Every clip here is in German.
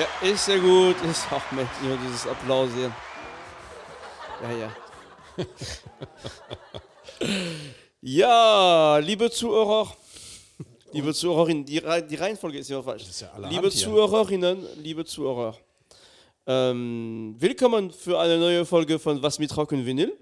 Ja, ist sehr gut. Ist auch mit nur dieses Applaus hier. Ja, ja. ja, liebe Zuhörer, liebe Zuhörerinnen, die, Rei- die Reihenfolge ist ja falsch. ist ja liebe. Zuhörerinnen, liebe Zuhörer, ähm, willkommen für eine neue Folge von Was mit Rock und Vinyl.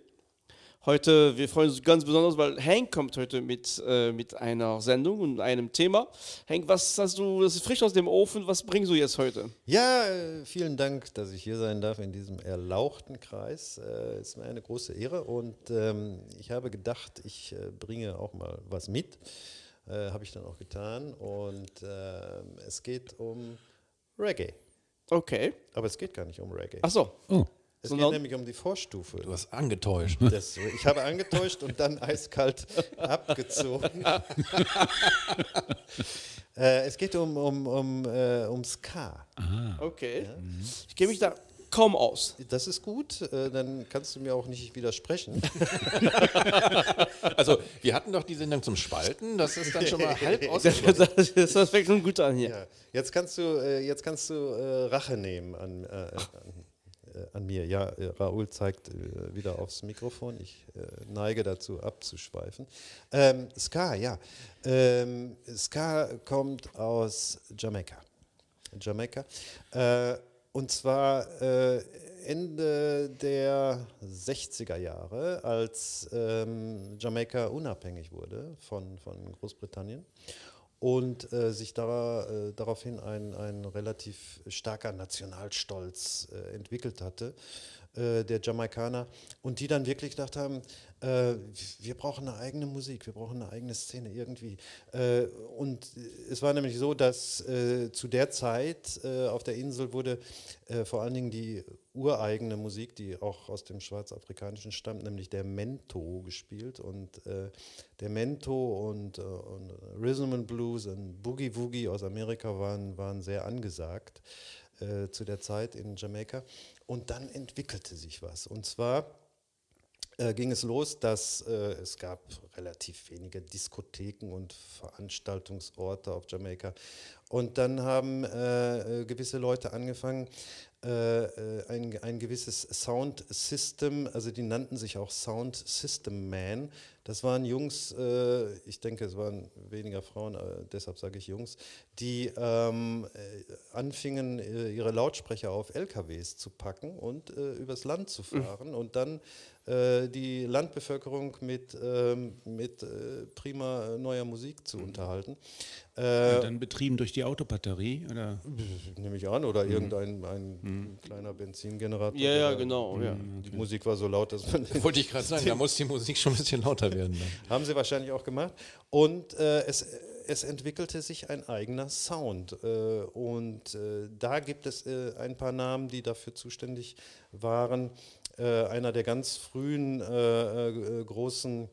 Heute, wir freuen uns ganz besonders, weil Hank kommt heute mit, äh, mit einer Sendung und einem Thema. Hank, was hast du, das ist frisch aus dem Ofen, was bringst du jetzt heute? Ja, äh, vielen Dank, dass ich hier sein darf in diesem erlauchten Kreis. Äh, ist mir eine große Ehre und ähm, ich habe gedacht, ich äh, bringe auch mal was mit. Äh, habe ich dann auch getan und ähm, es geht um Reggae. Okay. Aber es geht gar nicht um Reggae. Ach so. Oh, es geht nämlich um die Vorstufe. du hast angetäuscht. Das, ich habe angetäuscht und dann eiskalt abgezogen. äh, es geht um, um, um, äh, um Ska. Okay. Ich kenne mich da kaum aus. Das ist gut, äh, dann kannst du mir auch nicht widersprechen. Also, wir hatten doch die Sendung zum Spalten. Das ist dann schon mal halb ausgeschlossen. das, das fängt schon gut an hier. Ja. Jetzt kannst du, äh, jetzt kannst du äh, Rache nehmen an, äh, an, an mir. Ja, äh, Raoul zeigt äh, wieder aufs Mikrofon. Ich äh, neige dazu abzuschweifen. Ähm, Ska, ja. Ähm, Ska kommt aus Jamaika. Jamaika. Äh, und zwar äh, Ende der 60er Jahre, als ähm, Jamaika unabhängig wurde von, von Großbritannien und äh, sich dara, äh, daraufhin ein, ein relativ starker Nationalstolz äh, entwickelt hatte, äh, der Jamaikaner, und die dann wirklich gedacht haben, äh, wir brauchen eine eigene Musik, wir brauchen eine eigene Szene irgendwie. Äh, und es war nämlich so, dass äh, zu der Zeit äh, auf der Insel wurde äh, vor allen Dingen die ureigene Musik, die auch aus dem Schwarzafrikanischen stammt, nämlich der Mento gespielt. Und äh, der Mento und, und Rhythm and Blues und Boogie Woogie aus Amerika waren, waren sehr angesagt zu der Zeit in Jamaika. Und dann entwickelte sich was. Und zwar äh, ging es los, dass äh, es gab relativ wenige Diskotheken und Veranstaltungsorte auf Jamaika. Und dann haben äh, äh, gewisse Leute angefangen, äh, äh, ein, ein gewisses Sound System, also die nannten sich auch Sound System Man. Das waren Jungs, äh, ich denke, es waren weniger Frauen, äh, deshalb sage ich Jungs, die ähm, äh, anfingen, ihre Lautsprecher auf LKWs zu packen und übers Land zu fahren und dann die Landbevölkerung mit, ähm, mit prima neuer Musik zu unterhalten. Äh, dann betrieben durch die Autobatterie oder Nehme ich an, oder irgendein ein kleiner Benzingenerator. Ja, ja, genau. Ja. Die Musik war so laut, dass man. Wollte ich gerade sagen, da muss die Musik schon ein bisschen lauter werden. Dann. Haben sie wahrscheinlich auch gemacht. Und äh, es, es entwickelte sich ein eigener Sound. Äh, und äh, da gibt es äh, ein paar Namen, die dafür zuständig waren. Äh, einer der ganz frühen äh, äh, großen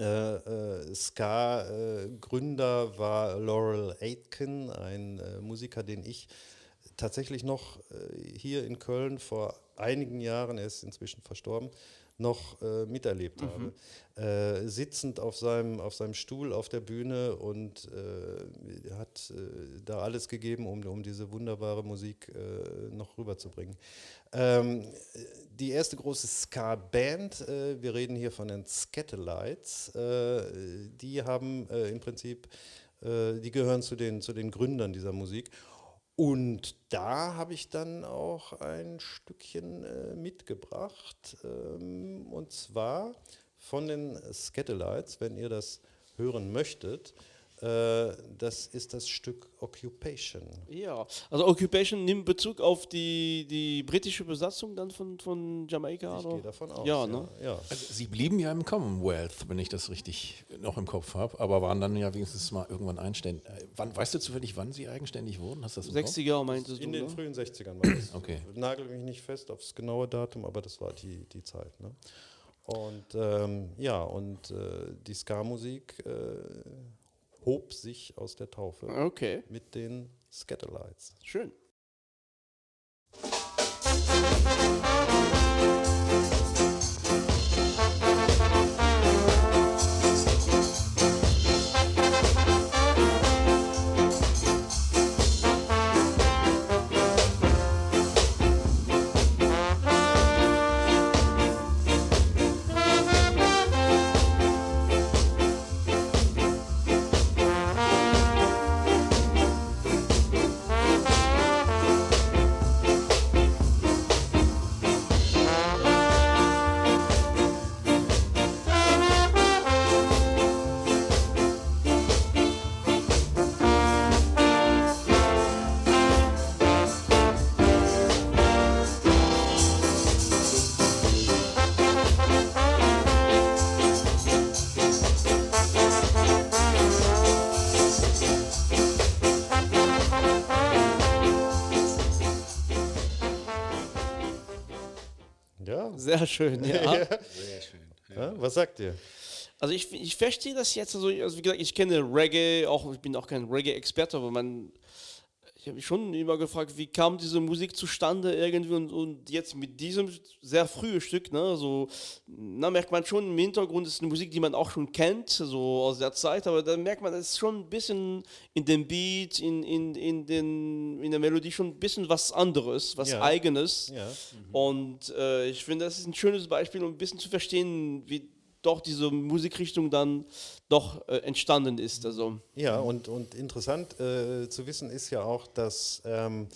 äh, äh, Ska-Gründer war Laurel Aitken, ein äh, Musiker, den ich tatsächlich noch äh, hier in Köln vor einigen Jahren, er ist inzwischen verstorben, noch äh, miterlebt habe. Äh, sitzend auf seinem, auf seinem Stuhl auf der Bühne und äh, hat äh, da alles gegeben, um, um diese wunderbare Musik äh, noch rüberzubringen. Ähm, die erste große Ska-Band, äh, wir reden hier von den Scatolites, äh, die haben im Prinzip, die gehören zu den, zu den Gründern dieser Musik. Und da habe ich dann auch ein Stückchen äh, mitgebracht. Ähm, und zwar von den Scatolites, wenn ihr das hören möchtet. Äh, das ist das Stück Occupation. Ja, also Occupation nimmt Bezug auf die, die britische Besatzung dann von, von Jamaika? Ich oder? gehe davon aus. Ja, ne? ja. Also, sie blieben ja im Commonwealth, wenn ich das richtig noch im Kopf habe, aber waren dann ja wenigstens mal irgendwann einständig. Äh, wann, weißt du zufällig, wann sie eigenständig wurden? Hast du das im Kopf? 60er meintest In du, den ne? frühen 60ern war das. Okay. Nagel mich nicht fest aufs genaue Datum, aber das war die, die Zeit. Ne? Und ähm, ja, und äh, die Ska-Musik äh, hob sich aus der Taufe Okay, mit den Scatolites. schön. Sehr schön, ja. Sehr schön. ja. Was sagt ihr? Also ich, ich verstehe das jetzt, also, also wie gesagt, ich kenne Reggae, auch ich bin auch kein Reggae-Experte, aber man, ich habe mich schon immer gefragt, wie kam diese Musik zustande irgendwie und, und jetzt mit diesem sehr frühen Stück, ne, so, na, merkt man schon im Hintergrund ist eine Musik, die man auch schon kennt, so aus der Zeit, aber dann merkt man, es ist schon ein bisschen in dem Beat, in, in, in, den, in der Melodie schon ein bisschen was anderes, was Ja. eigenes. Ja. Und äh, ich finde, das ist ein schönes Beispiel, um ein bisschen zu verstehen, wie doch diese Musikrichtung dann doch äh, entstanden ist. Also, Ja, und, und interessant äh, zu wissen ist ja auch, dass ähm,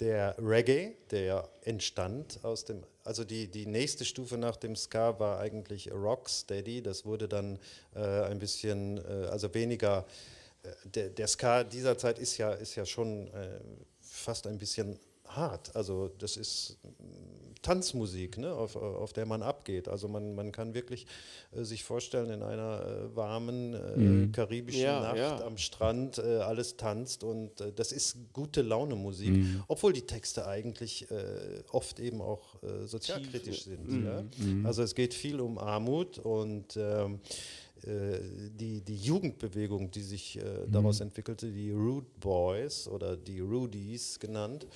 der Reggae, der entstand aus dem, also die, die nächste Stufe nach dem Ska war eigentlich Rocksteady, das wurde dann äh, ein bisschen, äh, also weniger, äh, der, der Ska dieser Zeit ist ja, ist ja schon äh, fast ein bisschen hart, also das ist Tanzmusik, ne, auf, auf der man abgeht. Also man, man kann wirklich äh, sich vorstellen, in einer äh, warmen äh, karibischen Ja, Nacht ja. am Strand äh, alles tanzt und äh, das ist gute Laune Musik, obwohl die Texte eigentlich äh, oft eben auch äh, sozialkritisch sind. Ja? Also es geht viel um Armut und ähm, äh, die, die Jugendbewegung, die sich äh, daraus entwickelte, die Rude Boys oder die Rudies genannt,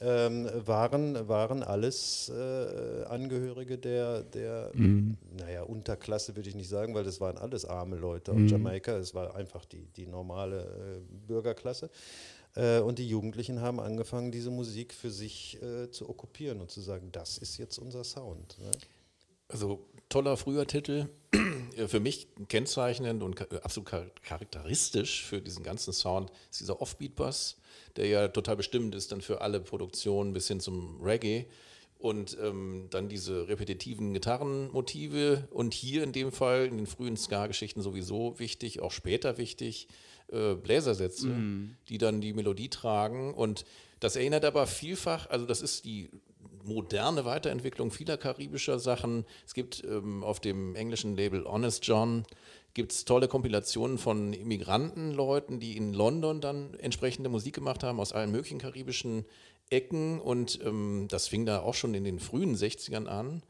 ähm, waren, waren alles äh, Angehörige der, der naja, Unterklasse würde ich nicht sagen, weil das waren alles arme Leute aus Jamaika. Es war einfach die, die normale äh, Bürgerklasse. Äh, und die Jugendlichen haben angefangen, diese Musik für sich äh, zu okkupieren und zu sagen, das ist jetzt unser Sound. Ne? Also toller früher Titel, Äh, für mich kennzeichnend und ka- absolut char- charakteristisch für diesen ganzen Sound ist dieser Offbeat-Bass, der ja total bestimmt ist dann für alle Produktionen bis hin zum Reggae. Und ähm, dann diese repetitiven Gitarrenmotive und hier in dem Fall in den frühen Ska-Geschichten sowieso wichtig, auch später wichtig, äh, Bläsersätze, die dann die Melodie tragen. Und das erinnert aber vielfach, also das ist die moderne Weiterentwicklung vieler karibischer Sachen. Es gibt ähm, auf dem englischen Label Honest John gibt's tolle Kompilationen von Immigrantenleuten, die in London dann entsprechende Musik gemacht haben aus allen möglichen karibischen Ecken und ähm, das fing da auch schon in den frühen 60ern an.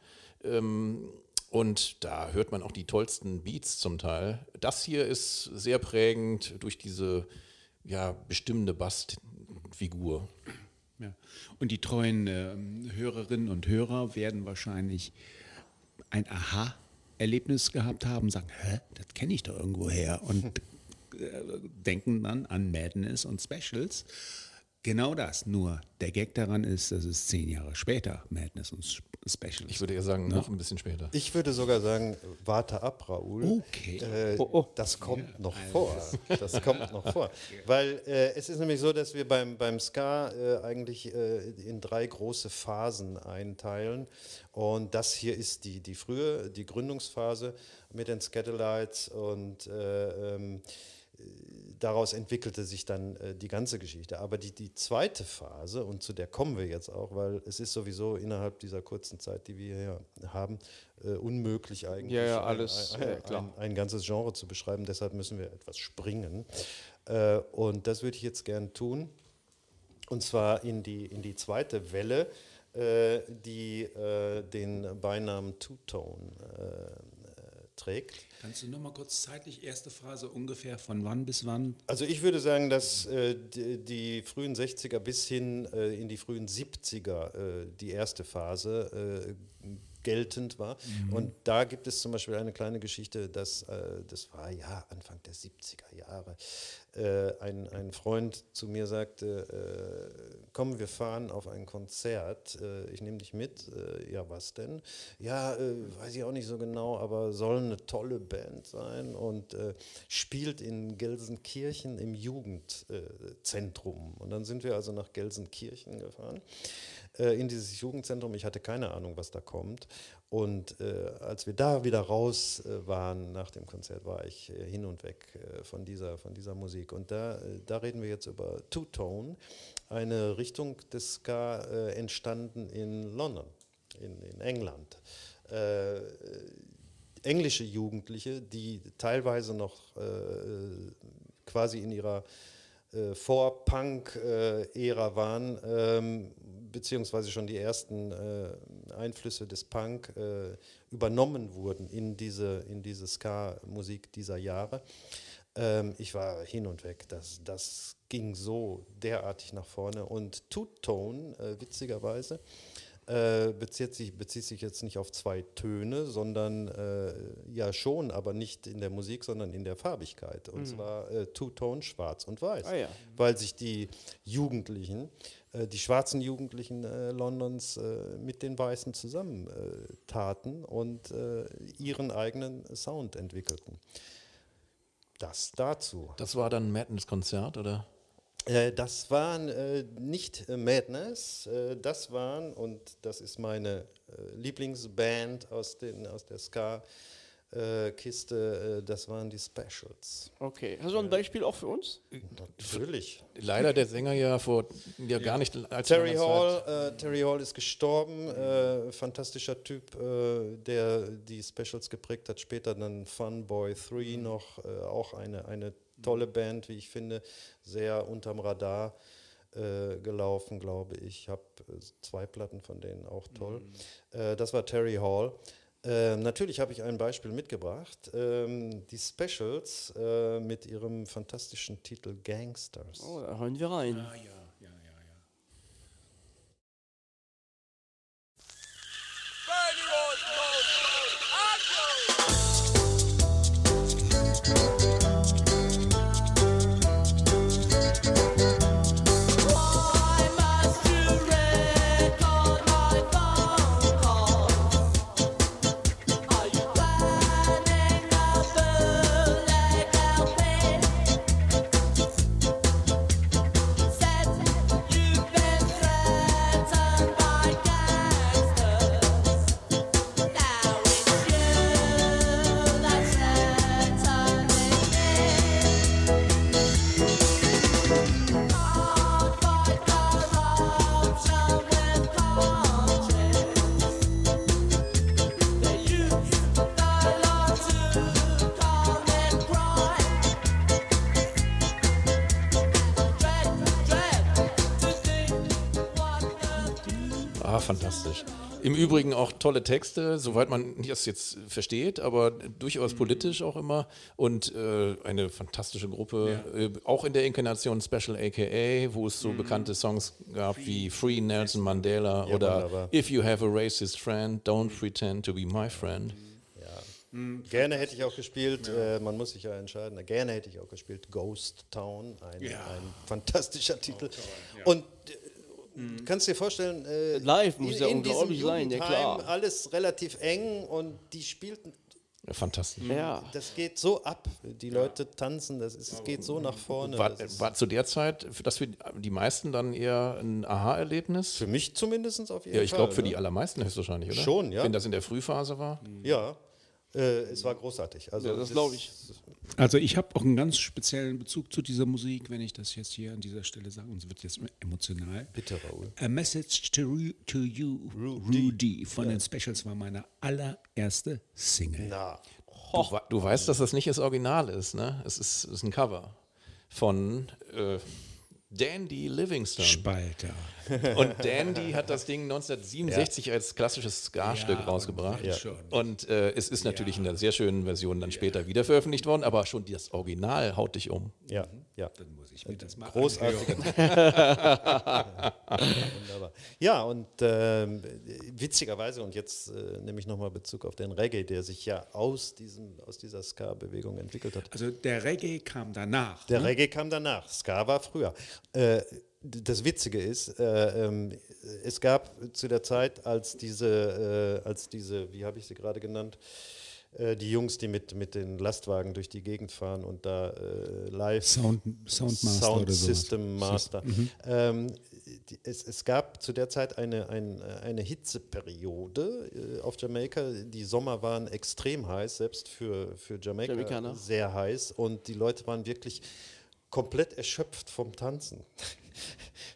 Ähm, und da hört man auch die tollsten Beats zum Teil. Das hier ist sehr prägend durch diese ja, bestimmende Bassfigur. Ja. Und die treuen ähm, Hörerinnen und Hörer werden wahrscheinlich ein Aha-Erlebnis gehabt haben, sagen, hä, das kenne ich doch irgendwo her und äh, denken dann an Madness und Specials. Genau das, nur der Gag daran ist, dass es zehn Jahre später Madness und Sp- Specials. Ich würde eher sagen, noch ein bisschen später. Ich würde sogar sagen, warte ab, Raoul. Okay. Äh, Oh, oh. Das kommt noch vor. Das kommt noch vor. Weil äh, es ist nämlich so, dass wir beim, beim Ska äh, eigentlich äh, in drei große Phasen einteilen. Und das hier ist die, die frühe, die Gründungsphase mit den Scatterlights und äh, ähm, daraus entwickelte sich dann äh, die ganze Geschichte. Aber die, die zweite Phase, und zu der kommen wir jetzt auch, weil es ist sowieso innerhalb dieser kurzen Zeit, die wir hier haben, äh, unmöglich eigentlich, Ja, ja, ein- alles, ein, ein, ein, ein ganzes Genre zu beschreiben. Deshalb müssen wir etwas springen. Äh, und das würde ich jetzt gern tun. Und zwar in die, in die zweite Welle, äh, die äh, den Beinamen Two-Tone äh, trägt. Kannst du noch mal kurz zeitlich, erste Phase ungefähr von wann bis wann? Also ich würde sagen, dass äh, die, die frühen 60er bis hin äh, in die frühen 70er äh, die erste Phase äh, geltend war. Und da gibt es zum Beispiel eine kleine Geschichte, dass, äh, das war ja Anfang der 70er Jahre, äh, ein, ein Freund zu mir sagte, äh, komm, wir fahren auf ein Konzert, äh, ich nehme dich mit. Äh, ja, was denn? Ja, äh, weiß ich auch nicht so genau, aber soll eine tolle Band sein und spielt in Gelsenkirchen im Jugendzentrum. und dann sind wir also nach Gelsenkirchen gefahren, äh, in dieses Jugendzentrum. Ich hatte keine Ahnung, was da kommt. Und äh, als wir da wieder raus äh, waren nach dem Konzert, war ich äh, hin und weg äh, von, dieser, von dieser Musik. Und da, äh, da reden wir jetzt über Two-Tone, eine Richtung des Ska entstanden in London, in, in England. Englische Jugendliche, die teilweise noch äh, quasi in ihrer äh, Vor-Punk-Ära waren, ähm, beziehungsweise schon die ersten äh, Einflüsse des Punk äh, übernommen wurden in diese, in diese Ska-Musik dieser Jahre. Ähm, ich war hin und weg. Das, das ging so derartig nach vorne. Und Two-Tone, äh, witzigerweise, äh, bezieht, sich, bezieht sich jetzt nicht auf zwei Töne, sondern äh, ja schon, aber nicht in der Musik, sondern in der Farbigkeit. Und zwar äh, Two-Tone, schwarz und weiß. Ah ja. Weil sich die Jugendlichen, äh, die schwarzen Jugendlichen äh, Londons äh, mit den Weißen zusammentaten und äh, ihren eigenen Sound entwickelten. Das dazu. Das war dann ein Madness-Konzert, oder? Äh, das waren äh, nicht äh, Madness, äh, das waren, und das ist meine äh, Lieblingsband aus, den, aus der Ska-Kiste, äh, das waren die Specials. Okay. Hast du ein Beispiel auch für uns? Natürlich. Leider der Sänger ja vor ja, gar nicht als Terry Hall, äh, Terry Hall ist gestorben, äh, fantastischer Typ, äh, der die Specials geprägt hat. Später dann Funboy 3 noch, äh, auch eine, eine tolle Band, wie ich finde, sehr unterm Radar äh, gelaufen, glaube ich. Ich habe äh, zwei Platten von denen, auch toll. Äh, das war Terry Hall. Ähm, natürlich habe ich ein Beispiel mitgebracht. Ähm, die Specials äh, mit ihrem fantastischen Titel Gangsters. Oh, da hören wir rein. Ah, ja. Im Übrigen auch tolle Texte, soweit man das jetzt versteht, aber durchaus politisch auch immer. Und äh, eine fantastische Gruppe, äh, auch in der Inkarnation Special AKA, wo es so bekannte Songs gab wie Free Nelson Mandela Ja, oder wunderbar. If You Have a Racist Friend, Don't Pretend to Be My Friend. Gerne hätte ich auch gespielt, äh, man muss sich ja entscheiden, gerne hätte ich auch gespielt Ghost Town, ein, Ja. ein fantastischer Titel. Und du kannst dir vorstellen, äh, Live muss ja diesem unglaublich sein, ja, klar. alles relativ eng und die spielten, Ja, fantastisch. Ja. das geht so ab, die Leute tanzen, das ist, es geht so nach vorne. War, war zu der Zeit, für das für die meisten dann eher ein Aha-Erlebnis? für mich zumindest auf jeden Ja, ich Fall. glaube für ne? die allermeisten höchstwahrscheinlich, oder? Schon, ja. Wenn das in der Frühphase war. Ja, äh, es war großartig. Also Ja, das glaube ich. Also ich habe auch einen ganz speziellen Bezug zu dieser Musik, wenn ich das jetzt hier an dieser Stelle sage, und es wird jetzt emotional. Bitte, Raoul. A Message to, Ru- to You, Rudy, von den Specials war meine allererste Single. Na, Du, du weißt, dass das nicht das Original ist, ne? Es ist, ist ein Cover von äh, Dandy Livingstone. Spalter. Und Dandy hat das Ding 1967 als klassisches Ska-Stück Ja, rausgebracht. und schon. Und äh, es ist natürlich in einer sehr schönen Version dann später wieder veröffentlicht worden, aber schon das Original haut dich um. ja, ja. Dann muss ich mir das mal Großartiger Wunderbar. Ja, und ähm, witzigerweise, und jetzt äh, nehme ich nochmal Bezug auf den Reggae, der sich ja aus, diesem, aus dieser Ska-Bewegung entwickelt hat. Also der Reggae kam danach. Der ne? Reggae kam danach, Ska war früher. Äh, das Witzige ist, äh, ähm, es gab zu der Zeit, als diese, äh, als diese wie habe ich sie gerade genannt, äh, die Jungs, die mit, mit den Lastwagen durch die Gegend fahren und da äh, live Sound, Soundmaster Sound oder sowas. System Master. Ähm, die, es, es gab zu der Zeit eine, ein, eine Hitzeperiode äh, auf Jamaika. Die Sommer waren extrem heiß, selbst für, für Jamaika Jamaikaner. sehr heiß. Und die Leute waren wirklich komplett erschöpft vom Tanzen.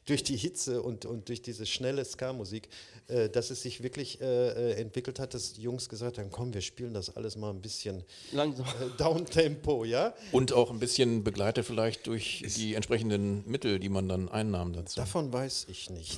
durch die Hitze und, und durch diese schnelle Ska-Musik, äh, dass es sich wirklich äh, äh, entwickelt hat, dass die Jungs gesagt haben, komm, wir spielen das alles mal ein bisschen Langsam. äh, Downtempo, ja? Und auch ein bisschen begleitet vielleicht durch die entsprechenden Mittel, die man dann einnahm dazu. Davon weiß ich nichts.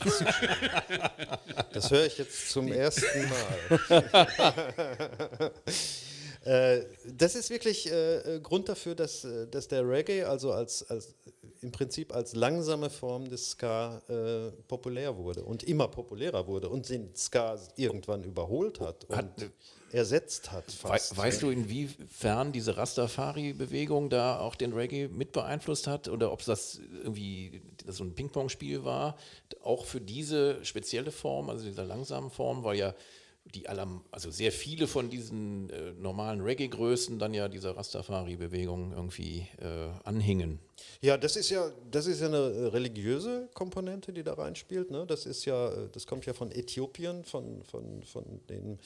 Das höre ich jetzt zum ersten Mal. Äh, das ist wirklich äh, äh, Grund dafür, dass, äh, dass der Reggae also als, als im Prinzip als langsame Form des Ska äh, populär wurde und immer populärer wurde und den Ska irgendwann überholt hat und Hat- ersetzt hat. Fast. weißt du, inwiefern diese Rastafari-Bewegung da auch den Reggae mit beeinflusst hat oder ob das irgendwie so ein Ping-Pong-Spiel war, auch für diese spezielle Form, also dieser langsamen Form, weil ja die aller, also sehr viele von diesen äh, normalen Reggae-Größen dann ja dieser Rastafari-Bewegung irgendwie äh, anhingen. Ja, das ist ja, das ist ja eine äh, religiöse Komponente, die da reinspielt. Ne? Das ist ja, äh, das kommt ja von Äthiopien, von, von, von den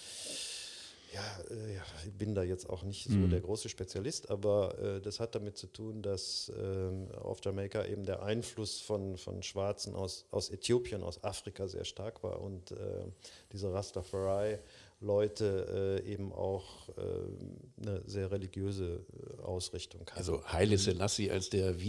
ja, äh, ich bin da jetzt auch nicht so der große Spezialist, aber äh, das hat damit zu tun, dass ähm, auf Jamaika eben der Einfluss von, von Schwarzen aus, aus Äthiopien, aus Afrika sehr stark war und äh, diese Rastafari-Leute äh, eben auch äh, eine sehr religiöse äh, Ausrichtung hatten. Also Haile Selassie als der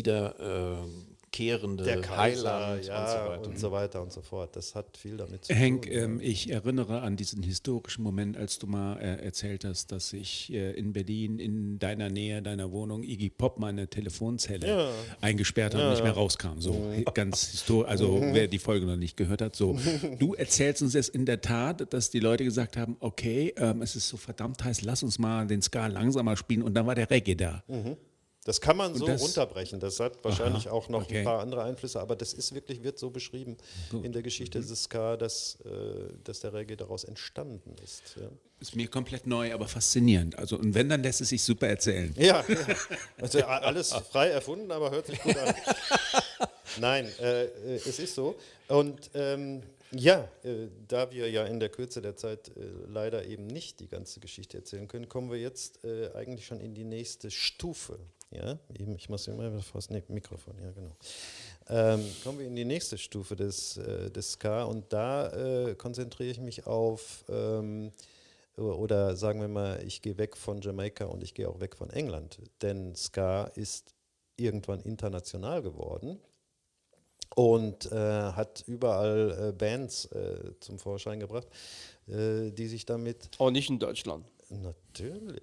wiederkehrende der Kaiser, Heiland ja, und so weiter. und so weiter und so fort. Das hat viel damit zu Henk, tun. ähm, ich erinnere an diesen historischen Moment, als du mal äh, erzählt hast, dass sich äh, in Berlin in deiner Nähe, deiner Wohnung, Iggy Pop meine Telefonzelle eingesperrt hat und nicht mehr rauskam. So ganz historisch, also wer die Folge noch nicht gehört hat, so. Du erzählst uns jetzt in der Tat, dass die Leute gesagt haben, okay, ähm, es ist so verdammt heiß, lass uns mal den Ska langsamer spielen und dann war der Reggae da. Das kann man so das- runterbrechen. Das hat wahrscheinlich auch noch okay. ein paar andere Einflüsse, aber das ist wirklich, wird so beschrieben in der Geschichte des Ska, dass, äh, dass der Reggae daraus entstanden ist. Ja. Ist mir komplett neu, aber faszinierend. Also und wenn, dann lässt es sich super erzählen. Ja, ja. Also alles frei erfunden, aber hört sich gut an. Nein, äh, äh, es ist so. Und ähm, ja, äh, da wir ja in der Kürze der Zeit äh, leider eben nicht die ganze Geschichte erzählen können, kommen wir jetzt äh, eigentlich schon in die nächste Stufe. Ja, eben, ich muss immer vor das ne Mikrofon, ja genau. Ähm, kommen wir in die nächste Stufe des, äh, des Ska und da äh, konzentriere ich mich auf ähm, oder sagen wir mal, ich gehe weg von Jamaika und ich gehe auch weg von England. Denn Ska ist irgendwann international geworden und äh, hat überall äh, Bands äh, zum Vorschein gebracht, äh, die sich damit Auch nicht in Deutschland. natürlich.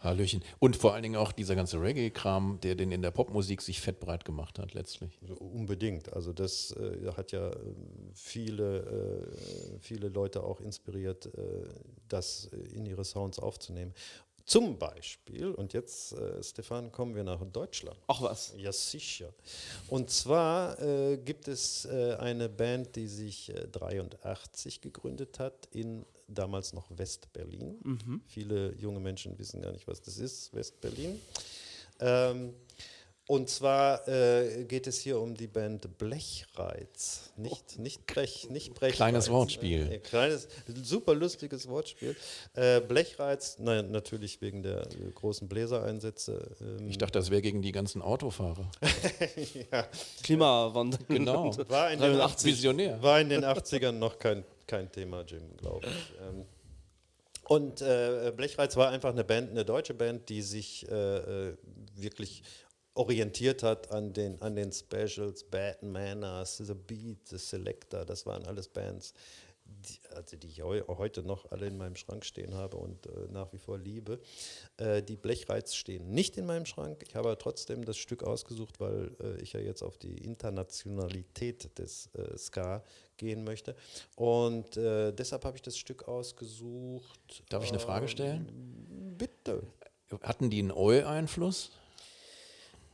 Hallöchen. Und vor allen Dingen auch dieser ganze Reggae-Kram, der den in der Popmusik sich fettbreit gemacht hat letztlich. Unbedingt. Also das äh, hat ja ähm, viele, äh, viele Leute auch inspiriert, äh, das äh, in ihre Sounds aufzunehmen. Zum Beispiel, und jetzt, äh, Stefan, kommen wir nach Deutschland. Ach was. Ja, sicher. Und zwar äh, gibt es äh, eine Band, die sich äh, 83 gegründet hat in damals noch West-Berlin. Viele junge Menschen wissen gar nicht, was das ist, West-Berlin. Ähm, und zwar äh, geht es hier um die Band Blechreiz. Nicht, nicht Brech, nicht Brechreiz. Kleines Wortspiel. Äh, kleines, super lustiges Wortspiel. Äh, Blechreiz, nein, natürlich wegen der äh, großen Bläsereinsätze. Ähm, Ich dachte, das wäre gegen die ganzen Autofahrer. ja, Klimawandel. Genau. war in den 83. Visionär. War in den 80ern noch kein, kein Thema, Jim, glaube ich. Ähm, und äh, Blechreiz war einfach eine Band, eine deutsche Band, die sich äh, äh, wirklich orientiert hat an den, an den Specials, Bad Manners, The Beat, The Selector, das waren alles Bands, die, also die ich heu, heute noch alle in meinem Schrank stehen habe und äh, nach wie vor liebe. Äh, die Blechreiz stehen nicht in meinem Schrank. Ich habe trotzdem das Stück ausgesucht, weil äh, ich ja jetzt auf die Internationalität des äh, Ska gehen möchte. Und äh, deshalb habe ich das Stück ausgesucht. Darf ich eine Frage stellen? Bitte. Hatten die einen Oi-Einfluss?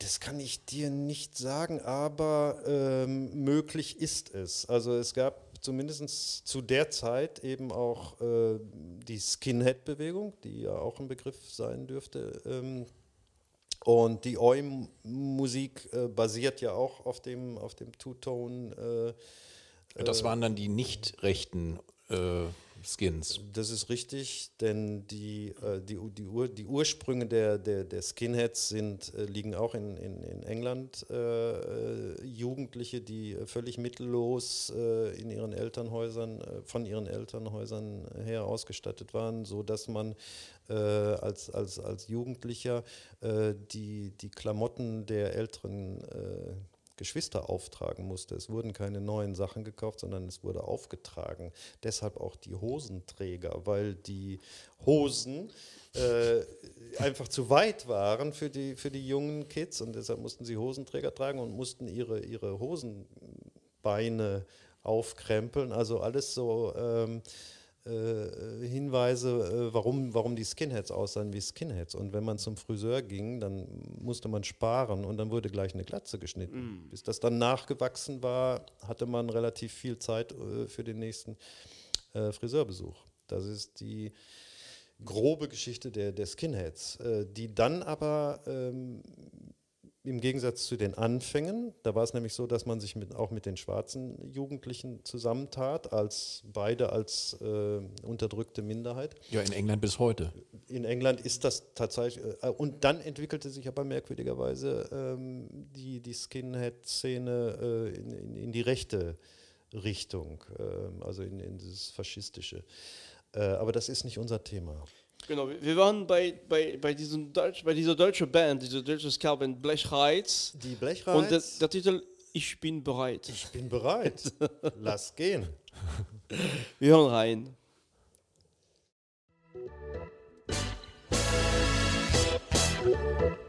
Das kann ich dir nicht sagen, aber ähm, möglich ist es. Also es gab zumindest zu der Zeit eben auch äh, die Skinhead-Bewegung, die ja auch ein Begriff sein dürfte. Ähm, und die Oi-Musik äh, basiert ja auch auf dem, auf dem Two-Tone. Äh, Das waren dann die nicht rechten äh, Skins. Das ist richtig, denn die, äh, die, die, Ur, die Ursprünge der, der, der Skinheads sind, äh, liegen auch in, in, in England. Äh, äh, Jugendliche, die völlig mittellos äh, in ihren Elternhäusern, von ihren Elternhäusern her ausgestattet waren, sodass man äh, als, als, als Jugendlicher die, die Klamotten der älteren Geschwister auftragen musste. Es wurden keine neuen Sachen gekauft, sondern es wurde aufgetragen. Deshalb auch die Hosenträger, weil die Hosen äh, einfach zu weit waren für die, für die jungen Kids und deshalb mussten sie Hosenträger tragen und mussten ihre, ihre Hosenbeine aufkrempeln. Also alles so ähm, äh, Hinweise, äh, warum, warum die Skinheads aussahen wie Skinheads. Und wenn man zum Friseur ging, dann musste man sparen und dann wurde gleich eine Glatze geschnitten. Bis das dann nachgewachsen war, hatte man relativ viel Zeit äh, für den nächsten äh, Friseurbesuch. Das ist die grobe Geschichte der, der Skinheads, die dann aber ähm, im Gegensatz zu den Anfängen, da war es nämlich so, dass man sich mit, auch mit den schwarzen Jugendlichen zusammentat, als beide als äh, unterdrückte Minderheit. Ja, in England bis heute. In England ist das tatsächlich, äh, und dann entwickelte sich aber merkwürdigerweise ähm, die, die Skinhead-Szene äh, in, in, in die rechte Richtung, ähm, also in, in dieses faschistische. Äh, aber das ist nicht unser Thema. Genau, wir- waren bei, bei, bei, diesem Deutsch, bei dieser deutschen Band, diese deutsche Ska-Band Blechreiz. Die Blechreiz, Und der, der Titel Ich bin bereit. ich bin bereit, lass gehen. Wir hören rein. Ich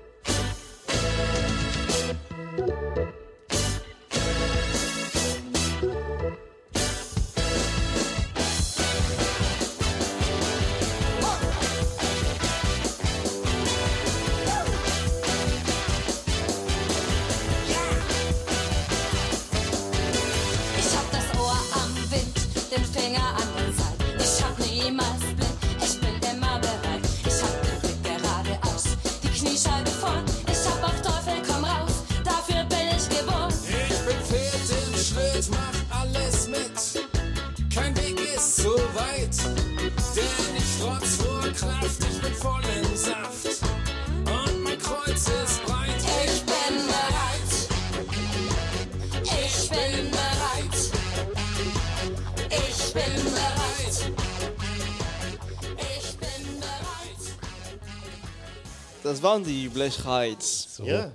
Das waren die Blechreiz. So. Ja,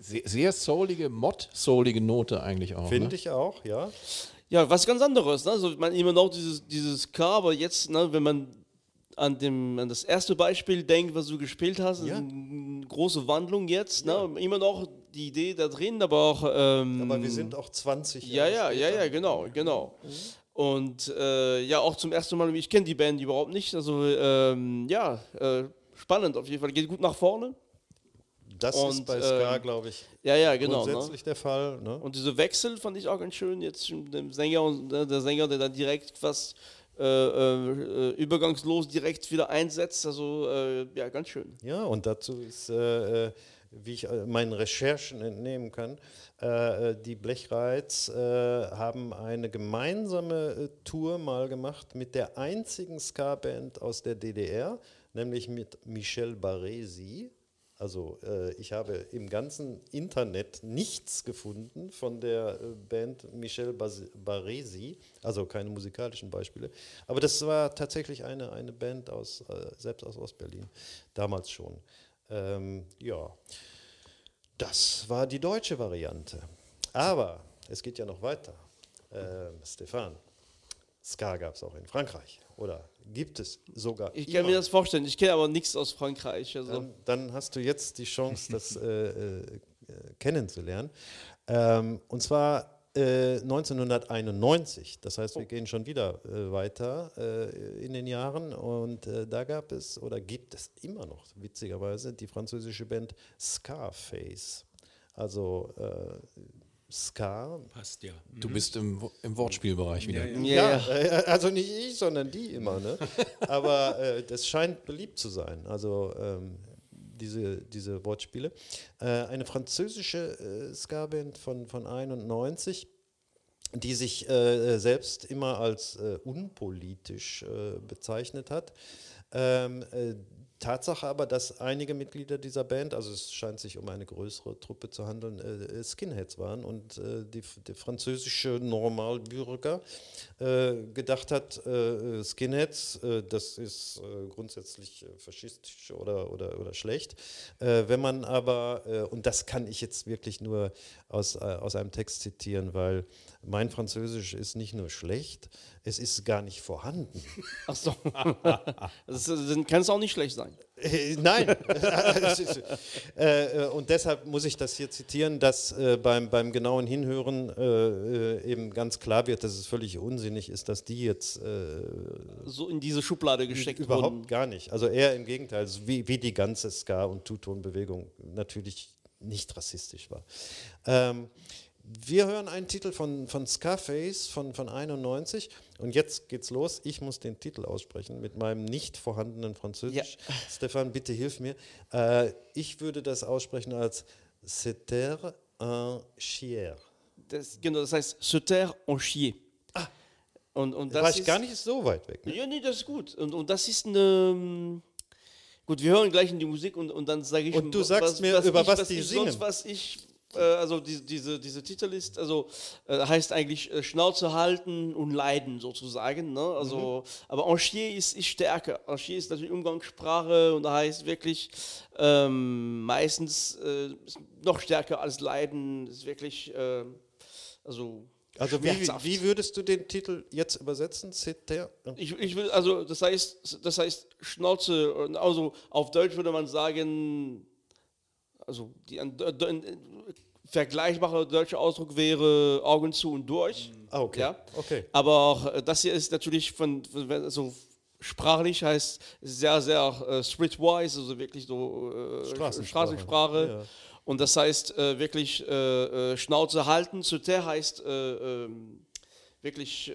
Sehr, sehr soulige, mod-soulige Note eigentlich auch. finde ne? ich auch, ja. Ja, was ganz anderes. Ne? Also, man immer noch dieses, dieses K, aber jetzt, ne, wenn man an, dem, an das erste Beispiel denkt, was du gespielt hast, Ja. eine große Wandlung jetzt. Ne? Immer noch die Idee da drin, aber auch. Ähm, Aber wir sind auch 20 Ja, ja, Jahre ja, später. ja, genau, genau. Und äh, ja, auch zum ersten Mal, ich kenne die Band überhaupt nicht. Also ähm, ja, äh, spannend auf jeden Fall. Geht gut nach vorne. Das ist Und, bei Ska, ähm, glaube ich, Ja, ja, genau. Ne? grundsätzlich der Fall. Ne? Und diese Wechsel fand ich auch ganz schön. Jetzt dem Sänger und äh, der Sänger, der dann direkt fast äh, äh, übergangslos direkt wieder einsetzt. Also äh, ja, ganz schön. Ja, und dazu ist, äh, äh, wie ich äh, meinen Recherchen entnehmen kann, die Blechreiz haben eine gemeinsame Tour mal gemacht mit der einzigen Ska-Band aus der DDR, nämlich mit Michel Baresi. Also äh, ich habe im ganzen Internet nichts gefunden von der äh, Band Michel Bas- Baresi, also keine musikalischen Beispiele. Aber das war tatsächlich eine, eine Band aus, äh, selbst aus Ostberlin, damals schon. Ähm, ja, das war die deutsche Variante. Aber es geht ja noch weiter. Ähm, Stefan, Ska gab es auch in Frankreich. Oder gibt es sogar. Ich kann immer. mir das vorstellen. Ich kenne aber nichts aus Frankreich. Also. Dann, dann hast du jetzt die Chance, das äh, äh, äh, kennenzulernen. Ähm, und zwar äh, 1991. Das heißt, wir gehen schon wieder äh, weiter äh, in den Jahren. Und äh, da gab es oder gibt es immer noch, witzigerweise, die französische Band Scarface. Also äh, Ska. Passt ja. Du bist im, im Wortspielbereich wieder. Ja, ja, ja. äh, also nicht ich, sondern die immer. Ne? Aber äh, das scheint beliebt zu sein. Also ähm, diese, diese Wortspiele. Äh, eine französische äh, Ska-Band von, von 91. die sich äh, selbst immer als äh, unpolitisch äh, bezeichnet hat. Ähm, äh, Tatsache aber, dass einige Mitglieder dieser Band, also es scheint sich um eine größere Truppe zu handeln, äh, Skinheads waren und äh, die, der französische Normalbürger äh, gedacht hat, äh, Skinheads, äh, das ist äh, grundsätzlich faschistisch oder, oder, oder schlecht. Wenn man aber, und das kann ich jetzt wirklich nur aus, aus einem Text zitieren, weil mein Französisch ist nicht nur schlecht, es ist gar nicht vorhanden. Ach so. das, kann es auch nicht schlecht sein. Äh, Nein. Äh, äh, und deshalb muss ich das hier zitieren, dass beim, beim genauen Hinhören eben ganz klar wird, dass es völlig unsinnig ist, dass die jetzt So in diese Schublade gesteckt überhaupt wurden. gar nicht. Also eher im Gegenteil, also wie, wie die ganze Ska- und Two-Tone-Bewegung natürlich nicht rassistisch war. Ähm, wir hören einen Titel von, von Scarface von, von 91 und jetzt geht's los. Ich muss den Titel aussprechen mit meinem nicht vorhandenen Französisch. Stefan, bitte hilf mir. Äh, ich würde das aussprechen als C'était un chier. Das, genau, das heißt taire en chier. Und, und Da das war ich ist, gar nicht so weit weg. Ne? Ja, nee, das ist gut. Und, und das ist eine. Gut, wir hören gleich in die Musik und, und dann sage ich. Und du sagst mir, über was die ich singen. Sonst, was ich. Äh, also die, diese, diese Titel ist, also äh, heißt eigentlich äh, Schnauze halten und leiden sozusagen. Ne? Also, aber Enchier ist, ist stärker. Enchier ist natürlich Umgangssprache und heißt wirklich ähm, meistens äh, noch stärker als leiden. Ist wirklich, äh, also Also wie, wie würdest du den Titel jetzt übersetzen? Ich, ich will, also das heißt, das heißt Schnauze, also auf Deutsch würde man sagen, also die ein, ein, ein vergleichbare deutsche Ausdruck wäre Augen zu und durch. Ah, okay. Ja? Okay. Aber auch äh, das hier ist natürlich von, von also sprachlich heißt sehr, sehr äh, streetwise, also wirklich so äh, Straßensprache. Straßensprache. Ja. Und das heißt äh, wirklich äh, äh, Schnauze halten. Zu der heißt äh, ähm, wirklich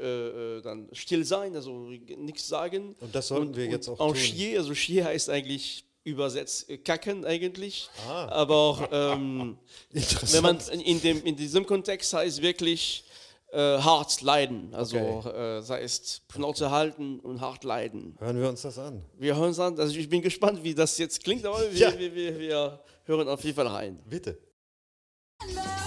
dann still sein, also nichts sagen. Und das sollten wir jetzt auch en tun. Chier, also Chier heißt eigentlich übersetzt äh, kacken eigentlich. Ah. Aber auch ähm, wenn man in, dem, in diesem Kontext heißt wirklich äh, hart leiden. Also Okay. äh, das heißt Schnauze halten und hart leiden. Hören wir uns das an. Wir hören es an, also ich bin gespannt, wie das jetzt klingt, aber wir, Ja. wir, wir, wir hören auf jeden Fall rein. Bitte. Aussi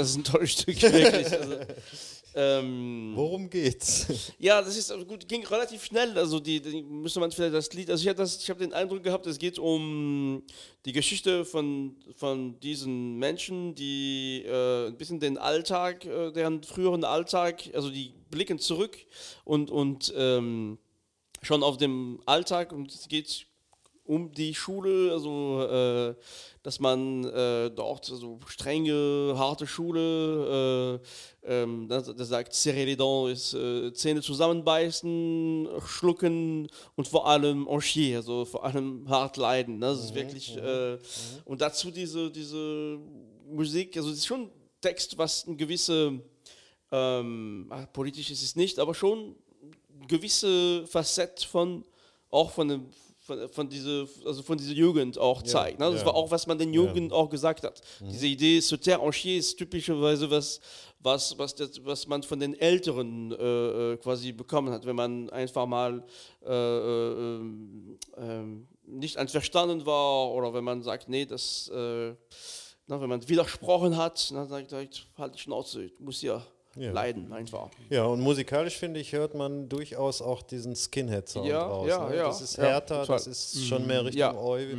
Das ist ein tolles Stück, wirklich. Also, ähm, Worum geht's? Ja, das ist also gut, ging relativ schnell. Also die, die müsste man vielleicht das Lied. Also ich habe habe den Eindruck gehabt, es geht um die Geschichte von, von diesen Menschen, die äh, ein bisschen den Alltag, äh, deren früheren Alltag, also die blicken zurück und und ähm, schon auf dem Alltag und es geht um die Schule, also äh, dass man äh, dort also strenge, harte Schule, äh, ähm, das, das sagt serrer les dents ist äh, Zähne zusammenbeißen, schlucken und vor allem enchier, also vor allem hart leiden. Ne? Das ist wirklich äh, und dazu diese diese Musik, also es ist schon ein Text, was eine gewisse ähm, politisch ist es nicht, aber schon gewisse Facette von auch von dem von, von diese also von dieser Jugend auch zeigt. Ne? Das ja. war auch was man den Jugend auch gesagt hat. Diese Idee se taire en chier ist typischerweise was was was das, was man von den Älteren äh, äh, quasi bekommen hat, wenn man einfach mal äh, äh, ähm, nicht einverstanden war oder wenn man sagt, nee, das äh, na, wenn man widersprochen hat, dann ich direkt, halt die Schnauze, ich muss ja, Ja. leiden einfach. Ja, und musikalisch finde ich, hört man durchaus auch diesen Skinhead-Sound Ja, raus. ja, ne? ja, Das ist härter, das ist schon mehr Richtung Ja. Oi.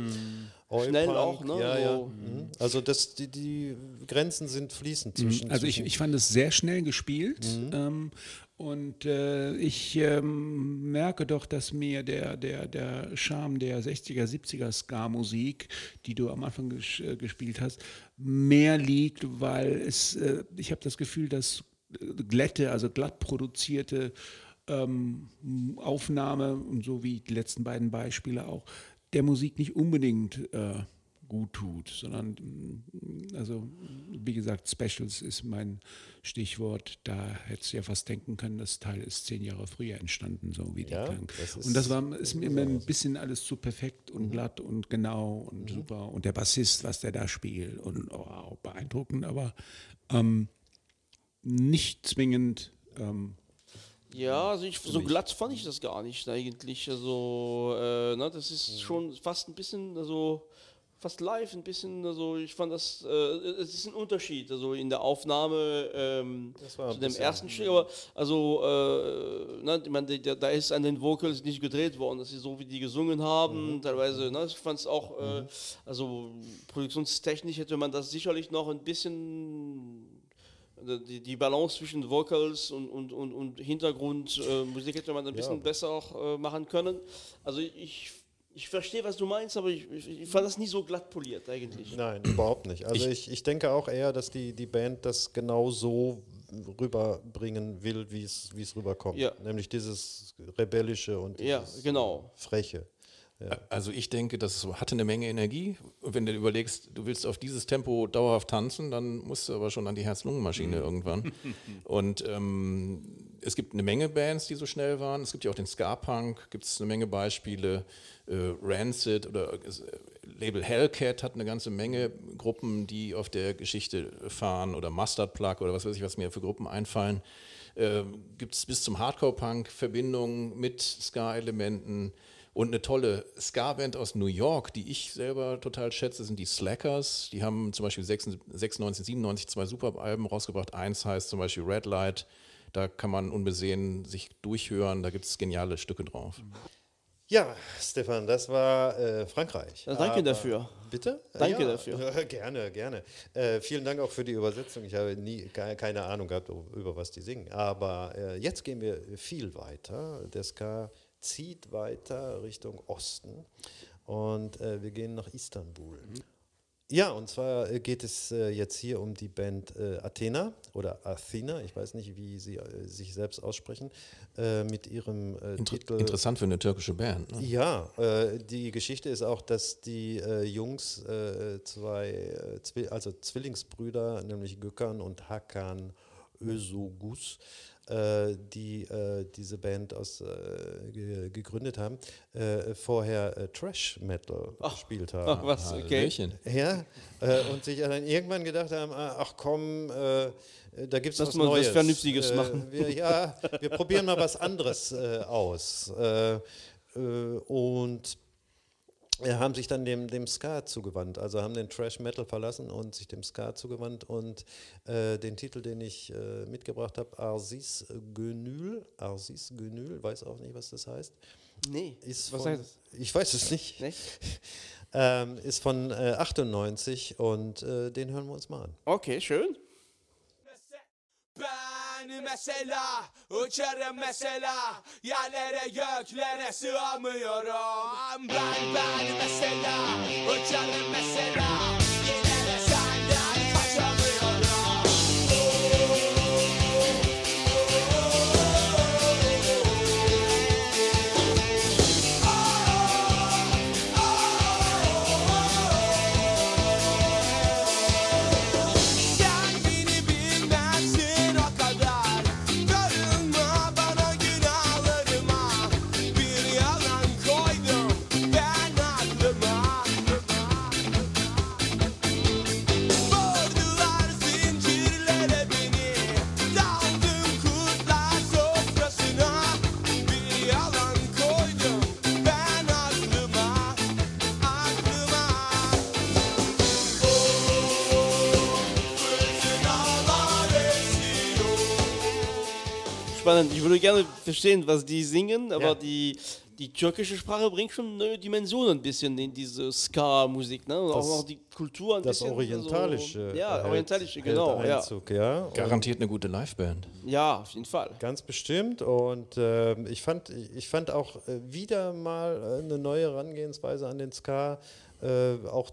Oi Schnell Punk. auch, ne? Ja, ja. So. Mhm. Also das, die, die Grenzen sind fließend zwischen. Also ich, ich fand es sehr schnell gespielt ähm, und äh, ich ähm, merke doch, dass mir der, der, der Charme der 60er, 70er Ska-Musik, die du am Anfang ges äh, gespielt hast, mehr liegt, weil es, äh, ich habe das Gefühl, dass glätte, also glatt produzierte ähm, Aufnahme und so wie die letzten beiden Beispiele auch, der Musik nicht unbedingt äh, gut tut, sondern mm, also wie gesagt, Specials ist mein Stichwort. Da hättest du ja fast denken können, das Teil ist zehn Jahre früher entstanden, so wie die Ja, klang. das und das war ist mir immer ein bisschen alles zu perfekt und Mhm. glatt und genau und super. Und der Bassist, was der da spielt und oh, beeindruckend, aber ähm, nicht zwingend ähm, Ja, also ich, so glatt fand ich das gar nicht eigentlich. Also, äh, ne, das ist schon fast ein bisschen, also fast live ein bisschen, also ich fand das, äh, es ist ein Unterschied, also in der Aufnahme ähm, Das war ein zu dem ersten Stück, aber also, äh, ne, ich meine, der- da ist an den Vocals nicht gedreht worden, das ist so, wie die gesungen haben, Mhm. teilweise, ne, ich fand es auch, äh, also produktionstechnisch hätte man das sicherlich noch ein bisschen die, die Balance zwischen Vocals und, und, und, und Hintergrundmusik äh, hätte man ein bisschen besser auch äh, machen können. Also ich, ich verstehe, was du meinst, aber ich, ich, fand das nie so glatt poliert eigentlich. Nein, überhaupt nicht. Also ich, ich denke auch eher, dass die, die Band das genau so rüberbringen will, wie es rüberkommt. Ja. Nämlich dieses Rebellische und Ja, dieses genau. Freche. Also ich denke, das hatte eine Menge Energie. Und wenn du überlegst, du willst auf dieses Tempo dauerhaft tanzen, dann musst du aber schon an die Herz-Lungen-Maschine irgendwann. Und ähm, es gibt eine Menge Bands, die so schnell waren. Es gibt ja auch den Ska-Punk, gibt es eine Menge Beispiele. Äh, Rancid oder äh, Label Hellcat hat eine ganze Menge Gruppen, die auf der Geschichte fahren oder Mustard Plug oder was weiß ich, was mir für Gruppen einfallen. Äh, gibt es bis zum Hardcore-Punk Verbindungen mit Ska-Elementen. Und eine tolle Ska-Band aus New York, die ich selber total schätze, sind die Slackers. Die haben zum Beispiel 96, 97 zwei Superalben rausgebracht. Eins heißt zum Beispiel Red Light. Da kann man unbesehen sich durchhören. Da gibt es geniale Stücke drauf. Ja, Stefan, das war äh, Frankreich. Ja, danke dafür. Bitte? Danke ja, dafür. Gerne, gerne. Äh, vielen Dank auch für die Übersetzung. Ich habe nie ke- keine Ahnung gehabt, über was die singen. Aber äh, jetzt gehen wir viel weiter. Der Ska zieht weiter Richtung Osten und äh, wir gehen nach Istanbul. Ja, und zwar äh, geht es äh, jetzt hier um die Band äh, Athena oder Athena, ich weiß nicht, wie sie äh, sich selbst aussprechen, äh, mit ihrem äh, Inter Titel. interessant für eine türkische Band. Ne? Ja, die Geschichte ist auch, dass die Jungs, zwei, Zwi also Zwillingsbrüder, nämlich Gökhan und Hakan Özogus, die äh, diese Band aus, äh, ge gegründet haben, äh, vorher äh, Trash Metal gespielt haben. Ach, was, okay. Ja, äh, und sich dann irgendwann gedacht haben, ah, ach komm, äh, da gibt es was mal was Neues. Vernünftiges äh, machen. Wir, ja, wir probieren mal was anderes äh, aus. Äh, äh, und äh, haben sich dann dem, dem Ska zugewandt, also haben den Trash Metal verlassen und sich dem Ska zugewandt und äh, den Titel, den ich äh, mitgebracht habe, Arsis Gönül, Arsis Gönül, weiß auch nicht, was das heißt. Nee, Ist was von, heißt das? Ich weiß es nicht. Nee? Ähm, ist von äh, 98 und äh, den hören wir uns mal an. Okay, schön. Ben mesela uçarım mesela Yerlere göklere sığamıyorum. Ben ben mesela uçarım mesela spannend. Ich würde gerne verstehen, was die singen, aber Ja. die, die türkische Sprache bringt schon neue Dimensionen ein bisschen in diese Ska-Musik. Ne? Das- auch noch die Kultur ein Das bisschen. Orientalische. Also, ja, hält- Orientalische, hält genau. Ja. Einzug, ja. Und Garantiert eine gute Liveband. ja, auf jeden Fall. Ganz bestimmt. Und ähm, ich, fand, ich fand auch äh, wieder mal äh, eine neue Herangehensweise an den Ska. Äh, auch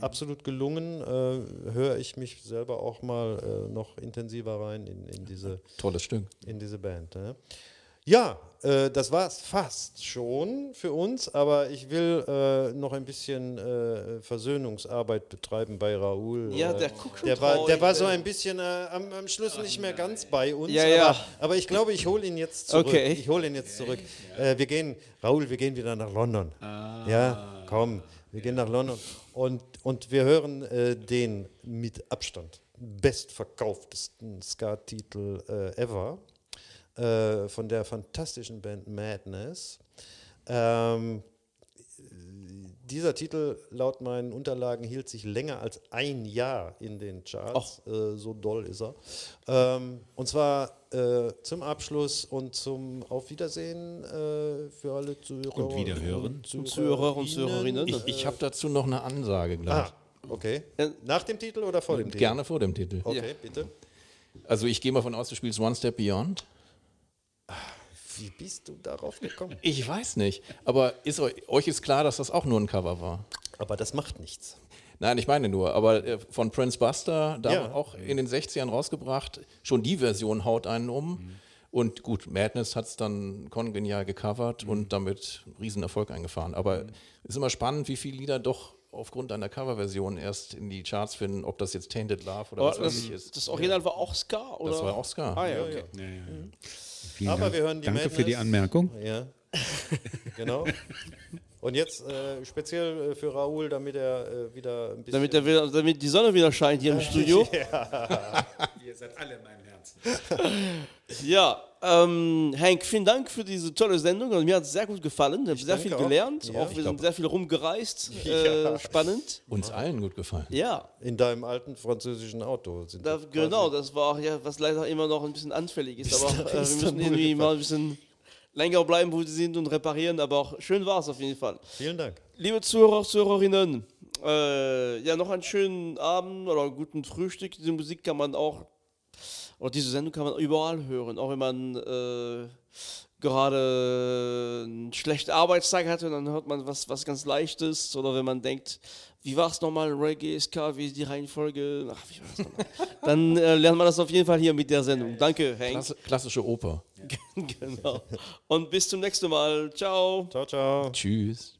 absolut gelungen. Äh, Höre ich mich selber auch mal äh, noch intensiver rein in, in, diese, Tolles Stück. in diese Band. Ne? Ja, äh, das war es fast schon für uns, aber ich will äh, noch ein bisschen äh, Versöhnungsarbeit betreiben bei Raoul. Ja, der guckt schon der war, der war so äh. ein bisschen äh, am, am Schluss nicht mehr ganz bei uns. Ja, ja. Aber, aber ich glaube, ich hole ihn jetzt zurück. Okay. Ich hole ihn jetzt zurück. Äh, wir gehen, Raoul, wir gehen wieder nach London. Ja, komm, wir gehen nach London. Und, und wir hören äh, den mit Abstand bestverkauftesten Ska-Titel äh, ever äh, von der fantastischen Band Madness. Ähm, dieser Titel laut meinen Unterlagen hielt sich länger als ein Jahr in den Charts. Äh, so doll ist er. Ähm, und zwar äh, zum Abschluss und zum Auf Wiedersehen äh, für alle Zuhörer Und Wiederhören. und Zuhörer und Zuhörerinnen. Ich, ich habe dazu noch eine Ansage gleich. Ah, okay. Nach dem Titel oder vor dem Titel? Gerne vor dem Titel. Okay, bitte. Also ich gehe mal von aus, du spielst One Step Beyond. Wie bist du darauf gekommen? Ich weiß nicht. Aber ist, eu- euch ist klar, dass das auch nur ein Cover war? Aber das macht nichts. Nein, ich meine nur, aber äh, von Prince Buster, da Ja. auch in den 60ern rausgebracht, schon die Version haut einen um. Und gut, Madness hat es dann kongenial gecovert und damit einen Riesenerfolg eingefahren. Aber es ist immer spannend, wie viele Lieder doch aufgrund einer Coverversion erst in die Charts finden, ob das jetzt Tainted Love oder Aber was weiß das, ich ist. das Original war auch Ska? Oder? Das war auch Ska. Ah, ja, okay. Vielen Aber Dank. wir hören die Danke für die Madness. Anmerkung. Ja, genau. Und jetzt äh, speziell äh, für Raoul, damit er äh, wieder ein bisschen. Damit, der wieder, damit die Sonne wieder scheint hier im Studio. Ihr seid alle in meinem Herzen. Ja, ähm, Hank, vielen Dank für diese tolle Sendung. Und mir hat es sehr gut gefallen. Ich habe sehr viel auch. gelernt. Ja, auch wir sind sehr viel rumgereist. Äh, Spannend. Uns allen gut gefallen. Ja, in deinem alten französischen Auto sind da, wir genau, das war auch ja, was leider immer noch ein bisschen anfällig ist. Bis Aber äh, wir müssen irgendwie mal ein bisschen länger bleiben, wo wir sind und reparieren. Aber auch schön war es auf jeden Fall. Vielen Dank. Liebe Zuhörer, Zuhörerinnen, äh, ja, noch einen schönen Abend oder einen guten Frühstück. Diese Musik kann man auch, oder diese Sendung kann man überall hören, auch wenn man äh, gerade einen schlechten Arbeitstag hatte und dann hört man was, was ganz Leichtes oder wenn man denkt, wie war es nochmal, Reggae, Ska, wie ist die Reihenfolge, ach, wie war das nochmal? dann äh, lernt man das auf jeden Fall hier mit der Sendung. Danke, Hank. Klasse, klassische Oper. genau. Und bis zum nächsten Mal. Ciao. Ciao, ciao. Tschüss.